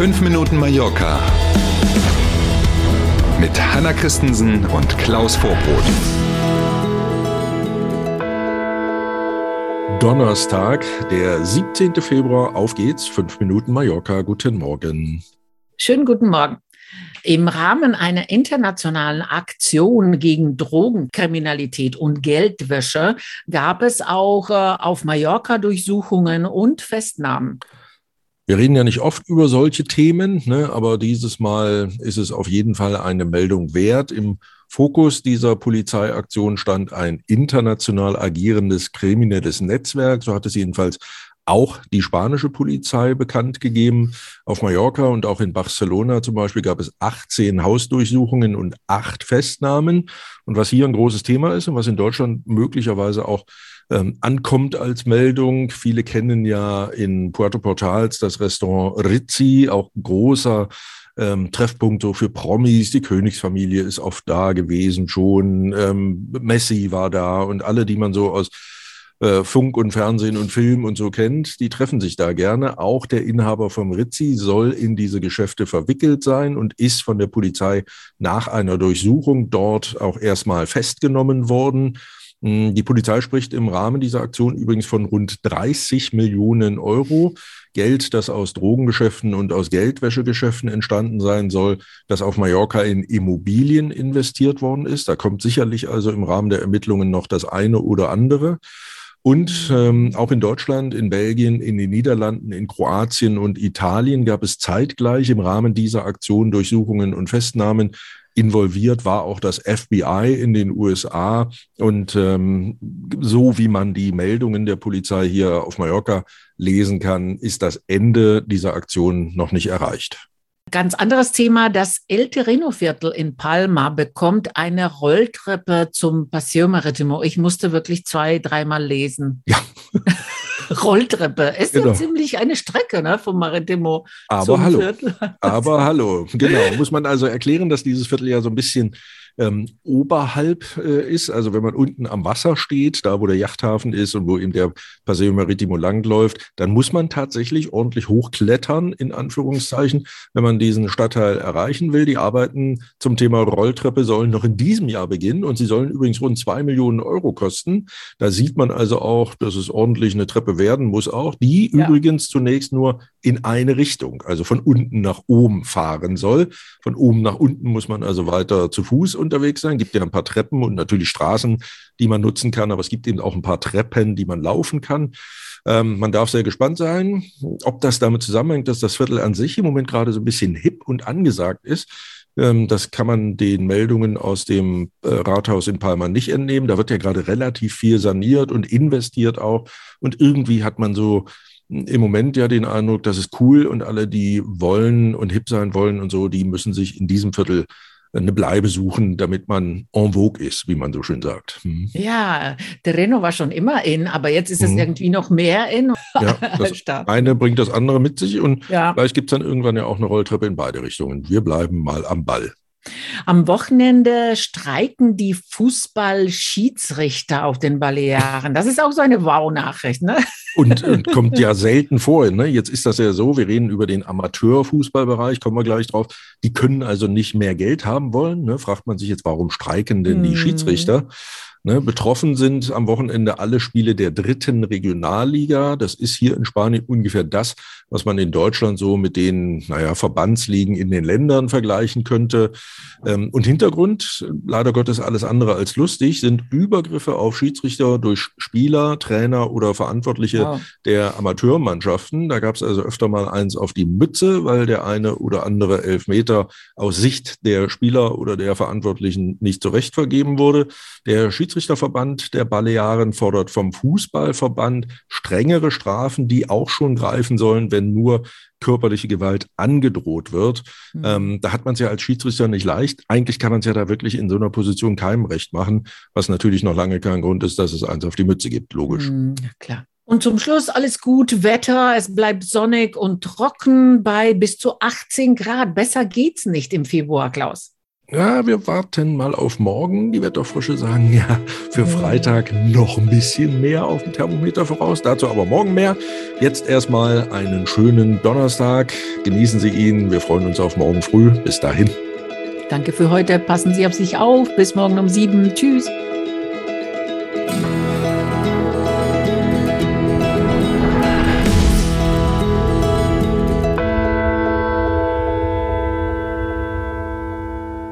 5 Minuten Mallorca mit Hanna Christensen und Klaus Vorbrot. Donnerstag, der 17. Februar. Auf geht's. 5 Minuten Mallorca. Guten Morgen. Schönen guten Morgen. Im Rahmen einer internationalen Aktion gegen Drogenkriminalität und Geldwäsche gab es auch äh, auf Mallorca Durchsuchungen und Festnahmen. Wir reden ja nicht oft über solche Themen, ne, aber dieses Mal ist es auf jeden Fall eine Meldung wert. Im Fokus dieser Polizeiaktion stand ein international agierendes kriminelles Netzwerk, so hat es jedenfalls auch die spanische Polizei bekannt gegeben. Auf Mallorca und auch in Barcelona zum Beispiel gab es 18 Hausdurchsuchungen und acht Festnahmen. Und was hier ein großes Thema ist und was in Deutschland möglicherweise auch ähm, ankommt als Meldung. Viele kennen ja in Puerto Portals das Restaurant Rizzi, auch großer ähm, Treffpunkt so für Promis. Die Königsfamilie ist oft da gewesen schon. Ähm, Messi war da und alle, die man so aus äh, Funk und Fernsehen und Film und so kennt, die treffen sich da gerne. Auch der Inhaber vom Rizzi soll in diese Geschäfte verwickelt sein und ist von der Polizei nach einer Durchsuchung dort auch erstmal festgenommen worden. Hm, die Polizei spricht im Rahmen dieser Aktion übrigens von rund 30 Millionen Euro. Geld, das aus Drogengeschäften und aus Geldwäschegeschäften entstanden sein soll, das auf Mallorca in Immobilien investiert worden ist. Da kommt sicherlich also im Rahmen der Ermittlungen noch das eine oder andere. Und ähm, auch in Deutschland, in Belgien, in den Niederlanden, in Kroatien und Italien gab es zeitgleich im Rahmen dieser Aktion Durchsuchungen und Festnahmen. Involviert war auch das FBI in den USA. Und ähm, so wie man die Meldungen der Polizei hier auf Mallorca lesen kann, ist das Ende dieser Aktion noch nicht erreicht. Ganz anderes Thema. Das El Terreno-Viertel in Palma bekommt eine Rolltreppe zum Paseo Maritimo. Ich musste wirklich zwei, dreimal lesen. Ja. Rolltreppe. Ist genau. ja ziemlich eine Strecke ne, vom Maritimo. Aber hallo. Viertel. Aber hallo. Genau. Muss man also erklären, dass dieses Viertel ja so ein bisschen ähm, oberhalb äh, ist. Also wenn man unten am Wasser steht, da wo der Yachthafen ist und wo eben der Paseo Maritimo langläuft, dann muss man tatsächlich ordentlich hochklettern, in Anführungszeichen, wenn man diesen Stadtteil erreichen will. Die Arbeiten zum Thema Rolltreppe sollen noch in diesem Jahr beginnen und sie sollen übrigens rund zwei Millionen Euro kosten. Da sieht man also auch, dass es ordentlich eine Treppe werden muss auch, die ja. übrigens zunächst nur in eine Richtung, also von unten nach oben fahren soll. Von oben nach unten muss man also weiter zu Fuß unterwegs sein. Es Gibt ja ein paar Treppen und natürlich Straßen, die man nutzen kann, aber es gibt eben auch ein paar Treppen, die man laufen kann. Ähm, man darf sehr gespannt sein, ob das damit zusammenhängt, dass das Viertel an sich im Moment gerade so ein bisschen hip und angesagt ist. Ähm, das kann man den Meldungen aus dem äh, Rathaus in Palma nicht entnehmen. Da wird ja gerade relativ viel saniert und investiert auch. Und irgendwie hat man so im Moment ja den Eindruck, das ist cool und alle, die wollen und hip sein wollen und so, die müssen sich in diesem Viertel eine Bleibe suchen, damit man en vogue ist, wie man so schön sagt. Hm. Ja, der Renault war schon immer in, aber jetzt ist es hm. irgendwie noch mehr in. Ja, das eine bringt das andere mit sich und ja. vielleicht gibt es dann irgendwann ja auch eine Rolltreppe in beide Richtungen. Wir bleiben mal am Ball. Am Wochenende streiken die Fußballschiedsrichter auf den Balearen. Das ist auch so eine Wow-Nachricht, ne? Und, und, kommt ja selten vor. Ne? Jetzt ist das ja so, wir reden über den Amateurfußballbereich, kommen wir gleich drauf. Die können also nicht mehr Geld haben wollen. Ne? Fragt man sich jetzt, warum streiken denn die hm. Schiedsrichter? Ne, betroffen sind am Wochenende alle Spiele der dritten Regionalliga. Das ist hier in Spanien ungefähr das, was man in Deutschland so mit den naja, Verbandsligen in den Ländern vergleichen könnte. Ähm, und Hintergrund, leider Gottes alles andere als lustig, sind Übergriffe auf Schiedsrichter durch Spieler, Trainer oder Verantwortliche ja. der Amateurmannschaften. Da gab es also öfter mal eins auf die Mütze, weil der eine oder andere Elfmeter aus Sicht der Spieler oder der Verantwortlichen nicht zurecht vergeben wurde. Der Schiedsrichterverband der Balearen fordert vom Fußballverband strengere Strafen, die auch schon greifen sollen, wenn nur körperliche Gewalt angedroht wird. Mhm. Ähm, da hat man es ja als Schiedsrichter nicht leicht. Eigentlich kann man es ja da wirklich in so einer Position keinem recht machen, was natürlich noch lange kein Grund ist, dass es eins auf die Mütze gibt, logisch. Mhm, klar. Und zum Schluss alles gut, Wetter, es bleibt sonnig und trocken bei bis zu 18 Grad. Besser geht's nicht im Februar, Klaus. Ja, wir warten mal auf morgen. Die Wetterfrösche sagen ja für Freitag noch ein bisschen mehr auf dem Thermometer voraus. Dazu aber morgen mehr. Jetzt erstmal einen schönen Donnerstag. Genießen Sie ihn. Wir freuen uns auf morgen früh. Bis dahin. Danke für heute. Passen Sie auf sich auf. Bis morgen um sieben. Tschüss.